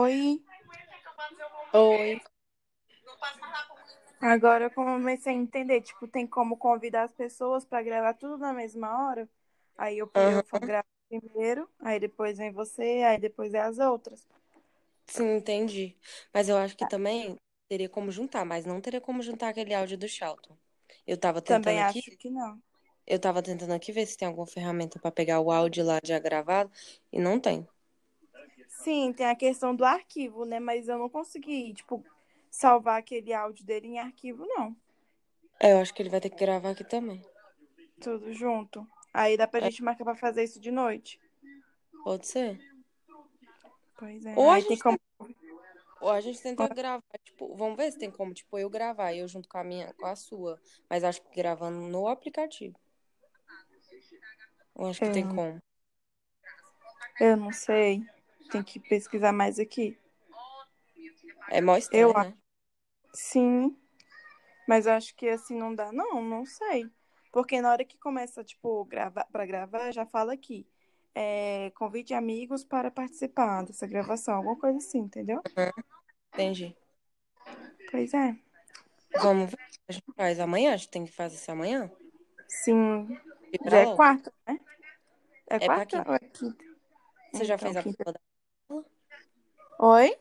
Oi. Oi. Agora eu comecei a entender, tipo, tem como convidar as pessoas pra gravar tudo na mesma hora? Aí eu, eu Aham. gravo primeiro, aí depois vem você, aí depois é as outras. Sim, entendi. Mas eu acho que também teria como juntar, mas não teria como juntar aquele áudio do Charlton. Eu tava tentando Também aqui, acho que não. eu tava tentando aqui ver se tem alguma ferramenta pra pegar o áudio lá já gravado e não tem. Sim, tem a questão do arquivo, né? Mas eu não consegui, tipo, salvar aquele áudio dele em arquivo, não. É, eu acho que ele vai ter que gravar aqui também. Tudo junto. Aí dá pra É, gente marcar pra fazer isso de noite. pode ser. Pois é. Ou a tem gente como. tenta, ou a gente tenta gravar, tipo, vamos ver se tem como, tipo, eu gravar eu junto com a minha, com a sua. Mas acho que gravando no aplicativo. Eu acho que tem Eu, como. eu não sei. Tem que pesquisar mais aqui. É mó Eu estranho, né? Sim, mas eu acho que assim não dá, não, não sei. Porque na hora que começa, tipo, gravar, para gravar, já fala aqui. É, convide amigos para participar dessa gravação, alguma coisa assim, entendeu? Aham, entendi. Pois é. Vamos ver a gente faz amanhã? A gente tem que fazer isso amanhã? Sim. Já pra é quarta, né? É É pra quarta quinta. ou é quinta? Você já Então, fez a quinta. da? Oi?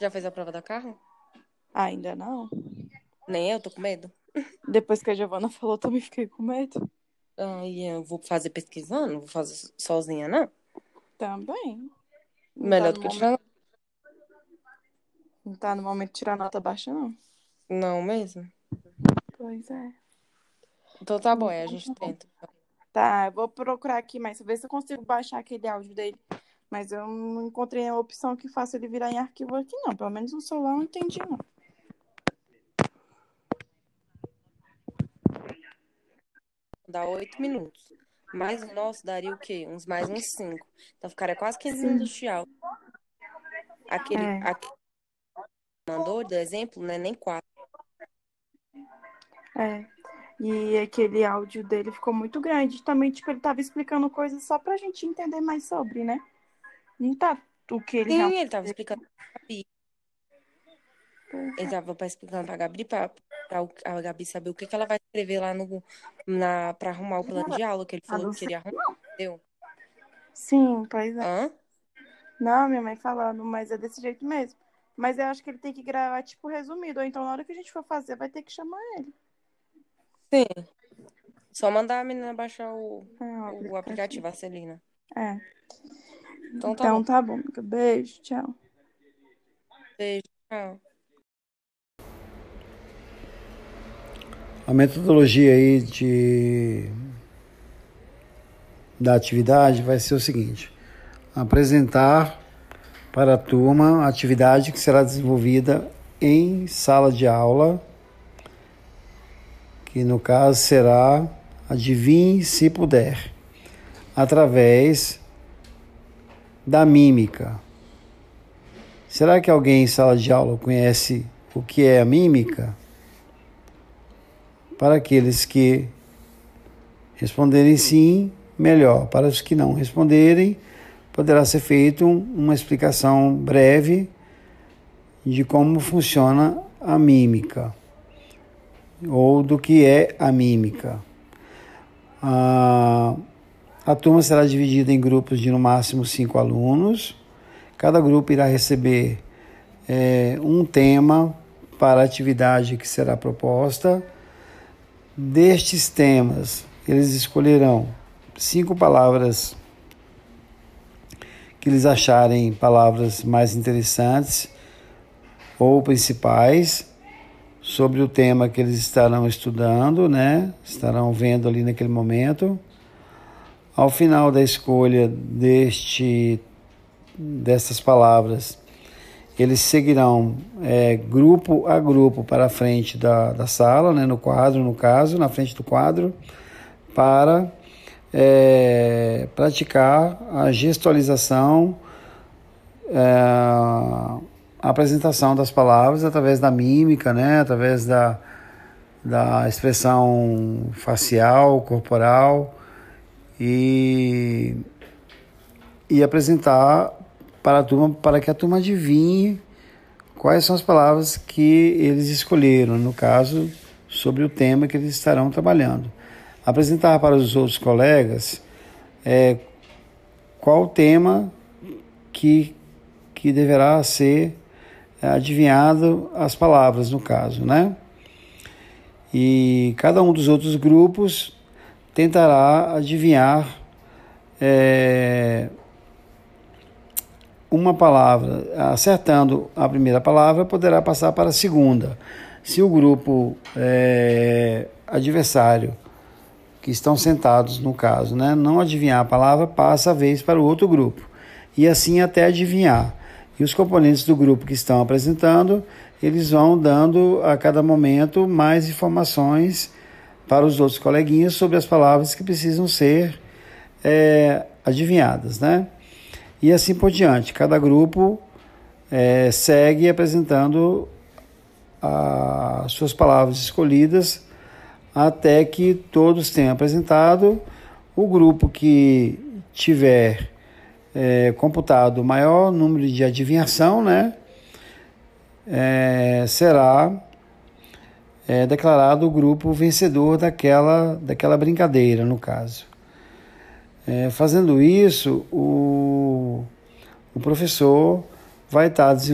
Já fez a prova da carro? Ainda não. Nem eu, tô com medo. Depois que a Giovana falou, também fiquei com medo. Ai, eu vou fazer pesquisando, vou fazer sozinha, não. Também. Tá Melhor no do que momento, tirar. não tá no momento de tirar nota baixa, não. Não mesmo? Pois é. Então tá bom, aí a gente tenta. Tá, eu vou procurar aqui mais, ver se eu consigo baixar aquele áudio dele. Mas eu não encontrei a opção que faça ele virar em arquivo aqui, não. Pelo menos no celular eu não entendi, não. Dá oito minutos. Mais o nosso daria o quê? Uns mais uns cinco. Então ficaria quase 15 Sim, minutos de áudio. Aquele, é, aquele que mandou, do exemplo, não é nem quatro. é. E aquele áudio dele ficou muito grande. Também, tipo, ele tava explicando coisas só pra gente entender mais sobre, né? Não tá o que ele Sim, realmente. ele tava explicando pra Gabi. Ele tava explicando pra Gabi, pra, pra a Gabi saber o que, que ela vai escrever lá no, na, pra arrumar o plano de aula, que ele Ah, falou que queria arrumar, entendeu? Sim, pois é. Hã? Não, minha mãe falando, mas é desse jeito mesmo. Mas eu acho que ele tem que gravar, tipo, resumido. Ou então, na hora que a gente for fazer, vai ter que chamar ele. Sim. Só mandar a menina baixar o, É, o aplicativo, a Celina. É. Então tá bom. Então tá bom, amiga. Beijo, tchau. Beijo, tchau. A metodologia aí de, da atividade vai ser o seguinte: apresentar para a turma a atividade que será desenvolvida em sala de aula, que no caso será adivinhe se puder, através da mímica. Será que alguém em sala de aula conhece o que é a mímica? Para aqueles que responderem sim, melhor. Para os que não responderem, poderá ser feita uma explicação breve de como funciona a mímica ou do que é a mímica. A, a turma será dividida em grupos de no máximo cinco alunos. Cada grupo irá receber é, um tema para a atividade que será proposta. Destes temas, eles escolherão cinco palavras que eles acharem palavras mais interessantes ou principais sobre o tema que eles estarão estudando, né? Estarão vendo ali naquele momento. Ao final da escolha deste dessas palavras, eles seguirão é, grupo a grupo para a frente da, da sala, né, no quadro, no caso, na frente do quadro, para é, praticar a gestualização, é, a apresentação das palavras através da mímica, né, através da, da expressão facial, corporal e, e apresentar para a turma, para que a turma adivinhe quais são as palavras que eles escolheram, no caso, sobre o tema que eles estarão trabalhando. Apresentar para os outros colegas é, qual o tema que, que deverá ser adivinhado as palavras, no caso, né? E cada um dos outros grupos tentará adivinhar é, uma palavra, acertando a primeira palavra, poderá passar para a segunda. Se o grupo é, adversário, que estão sentados no caso, né, não adivinhar a palavra, passa a vez para o outro grupo. E assim até adivinhar. E os componentes do grupo que estão apresentando, eles vão dando a cada momento mais informações para os outros coleguinhas sobre as palavras que precisam ser é, adivinhadas, né? E assim por diante. Cada grupo é, segue apresentando as suas palavras escolhidas até que todos tenham apresentado. O grupo que tiver é, computado o maior número de adivinhação, né, é, será é, declarado o grupo vencedor daquela, daquela brincadeira, no caso. É, fazendo isso, o, o professor vai estar desenvolvendo